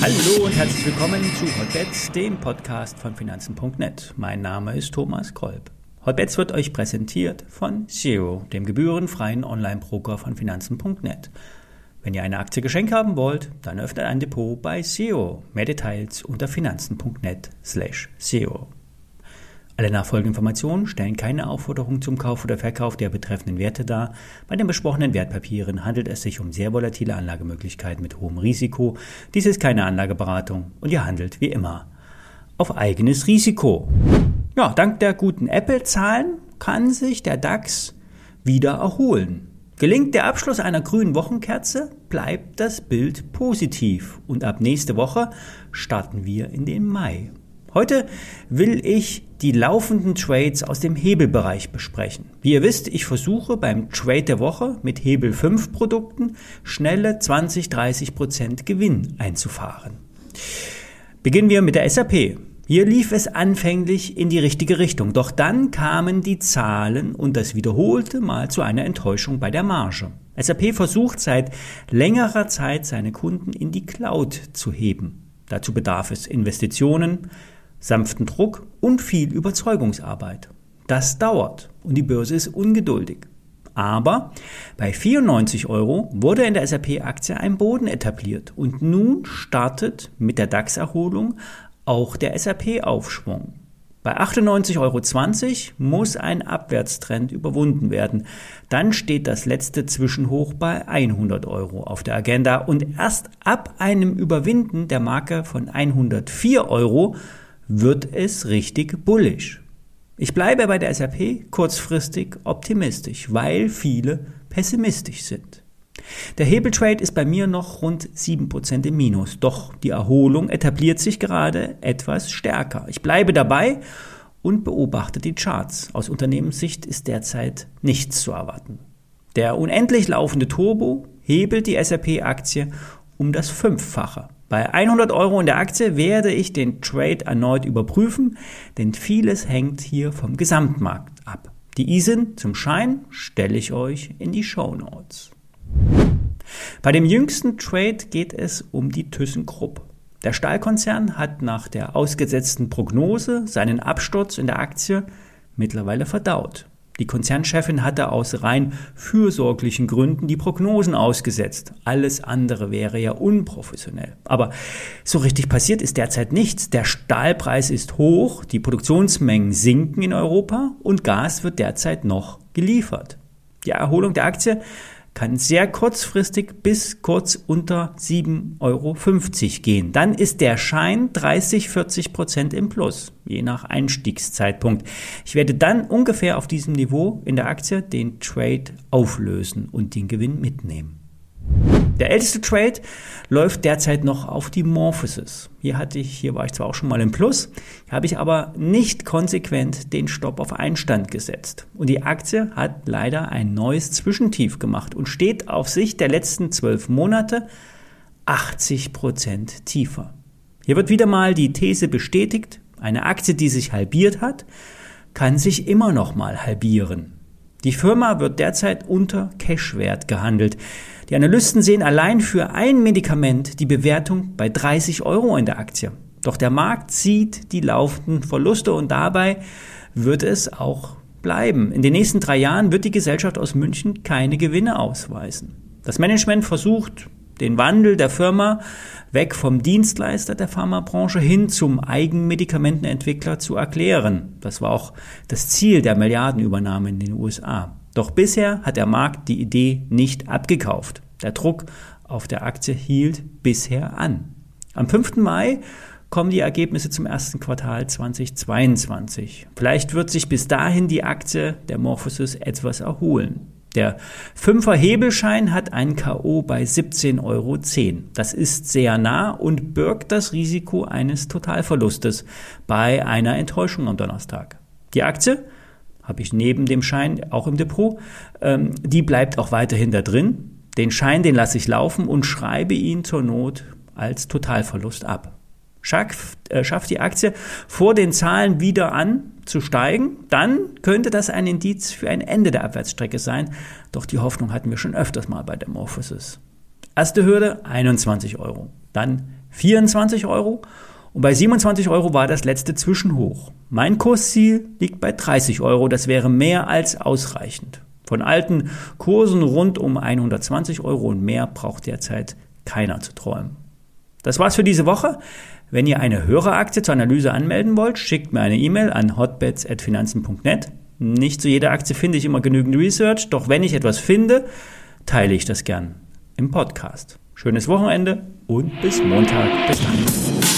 Hallo und herzlich willkommen zu Hotbets, dem Podcast von Finanzen.net. Mein Name ist Thomas Kolb. Hotbets wird euch präsentiert von Zero, dem gebührenfreien Online-Broker von Finanzen.net. Wenn ihr eine Aktie geschenkt haben wollt, dann öffnet ein Depot bei Zero. Mehr Details unter finanzen.net slash Zero. Alle nachfolgenden Informationen stellen keine Aufforderung zum Kauf oder Verkauf der betreffenden Werte dar. Bei den besprochenen Wertpapieren handelt es sich um sehr volatile Anlagemöglichkeiten mit hohem Risiko. Dies ist keine Anlageberatung und ihr handelt wie immer auf eigenes Risiko. Ja, dank der guten Apple-Zahlen kann sich der DAX wieder erholen. Gelingt der Abschluss einer grünen Wochenkerze, bleibt das Bild positiv und ab nächste Woche starten wir in den Mai. Heute will ich die laufenden Trades aus dem Hebelbereich besprechen. Wie ihr wisst, ich versuche beim Trade der Woche mit Hebel 5 Produkten schnelle 20-30% Gewinn einzufahren. Beginnen wir mit der SAP. Hier lief es anfänglich in die richtige Richtung, doch dann kamen die Zahlen und das wiederholte mal zu einer Enttäuschung bei der Marge. SAP versucht seit längerer Zeit seine Kunden in die Cloud zu heben. Dazu bedarf es Investitionen, sanften Druck und viel Überzeugungsarbeit. Das dauert und die Börse ist ungeduldig. Aber bei 94 Euro wurde in der SAP-Aktie ein Boden etabliert und nun startet mit der DAX-Erholung auch der SAP-Aufschwung. Bei 98,20 Euro muss ein Abwärtstrend überwunden werden. Dann steht das letzte Zwischenhoch bei 100 Euro auf der Agenda und erst ab einem Überwinden der Marke von 104 Euro wird es richtig bullisch. Ich bleibe bei der SAP kurzfristig optimistisch, weil viele pessimistisch sind. Der Hebeltrade ist bei mir noch rund 7% im Minus, doch die Erholung etabliert sich gerade etwas stärker. Ich bleibe dabei und beobachte die Charts. Aus Unternehmenssicht ist derzeit nichts zu erwarten. Der unendlich laufende Turbo hebelt die SAP-Aktie um das Fünffache. Bei 100 Euro in der Aktie werde ich den Trade erneut überprüfen, denn vieles hängt hier vom Gesamtmarkt ab. Die ISIN zum Schein stelle ich euch in die Show Notes. Bei dem jüngsten Trade geht es um die ThyssenKrupp. Der Stahlkonzern hat nach der ausgesetzten Prognose seinen Absturz in der Aktie mittlerweile verdaut. Die Konzernchefin hatte aus rein fürsorglichen Gründen die Prognosen ausgesetzt. Alles andere wäre ja unprofessionell. Aber so richtig passiert ist derzeit nichts. Der Stahlpreis ist hoch, die Produktionsmengen sinken in Europa und Gas wird derzeit noch geliefert. Die Erholung der Aktie kann sehr kurzfristig bis kurz unter 7,50 Euro gehen. Dann ist der Schein 30, 40 Prozent im Plus, je nach Einstiegszeitpunkt. Ich werde dann ungefähr auf diesem Niveau in der Aktie den Trade auflösen und den Gewinn mitnehmen. Der älteste Trade läuft derzeit noch auf die Morphosis. Hier hatte ich, hier war ich zwar auch schon mal im Plus, habe ich aber nicht konsequent den Stopp auf Einstand gesetzt. Und die Aktie hat leider ein neues Zwischentief gemacht und steht auf Sicht der letzten zwölf Monate 80 Prozent tiefer. Hier wird wieder mal die These bestätigt, eine Aktie, die sich halbiert hat, kann sich immer noch mal halbieren. Die Firma wird derzeit unter Cashwert gehandelt. Die Analysten sehen allein für ein Medikament die Bewertung bei 30 Euro in der Aktie. Doch der Markt sieht die laufenden Verluste und dabei wird es auch bleiben. In den nächsten drei Jahren wird die Gesellschaft aus München keine Gewinne ausweisen. Das Management versucht, den Wandel der Firma weg vom Dienstleister der Pharmabranche hin zum Eigenmedikamentenentwickler zu erklären. Das war auch das Ziel der Milliardenübernahme in den USA. Doch bisher hat der Markt die Idee nicht abgekauft. Der Druck auf der Aktie hielt bisher an. Am 5. Mai kommen die Ergebnisse zum ersten Quartal 2022. Vielleicht wird sich bis dahin die Aktie der Morphosis etwas erholen. Der Fünfer Hebelschein hat ein K.O. bei 17,10 Euro. Das ist sehr nah und birgt das Risiko eines Totalverlustes bei einer Enttäuschung am Donnerstag. Die Aktie habe ich neben dem Schein auch im Depot, ähm, die bleibt auch weiterhin da drin. Den Schein, den lasse ich laufen und schreibe ihn zur Not als Totalverlust ab. Schafft, äh, schafft die Aktie vor den Zahlen wieder an zu steigen, dann könnte das ein Indiz für ein Ende der Abwärtsstrecke sein. Doch die Hoffnung hatten wir schon öfters mal bei der Morphosis. Erste Hürde 21 Euro, dann 24 Euro und bei 27 Euro war das letzte Zwischenhoch. Mein Kursziel liegt bei 30 Euro, das wäre mehr als ausreichend. Von alten Kursen rund um 120 Euro und mehr braucht derzeit keiner zu träumen. Das war's für diese Woche. Wenn ihr eine Höreraktie zur Analyse anmelden wollt, schickt mir eine E-Mail an hotbets.finanzen.net. Nicht zu jeder Aktie finde ich immer genügend Research, doch wenn ich etwas finde, teile ich das gern im Podcast. Schönes Wochenende und bis Montag. Bis dann.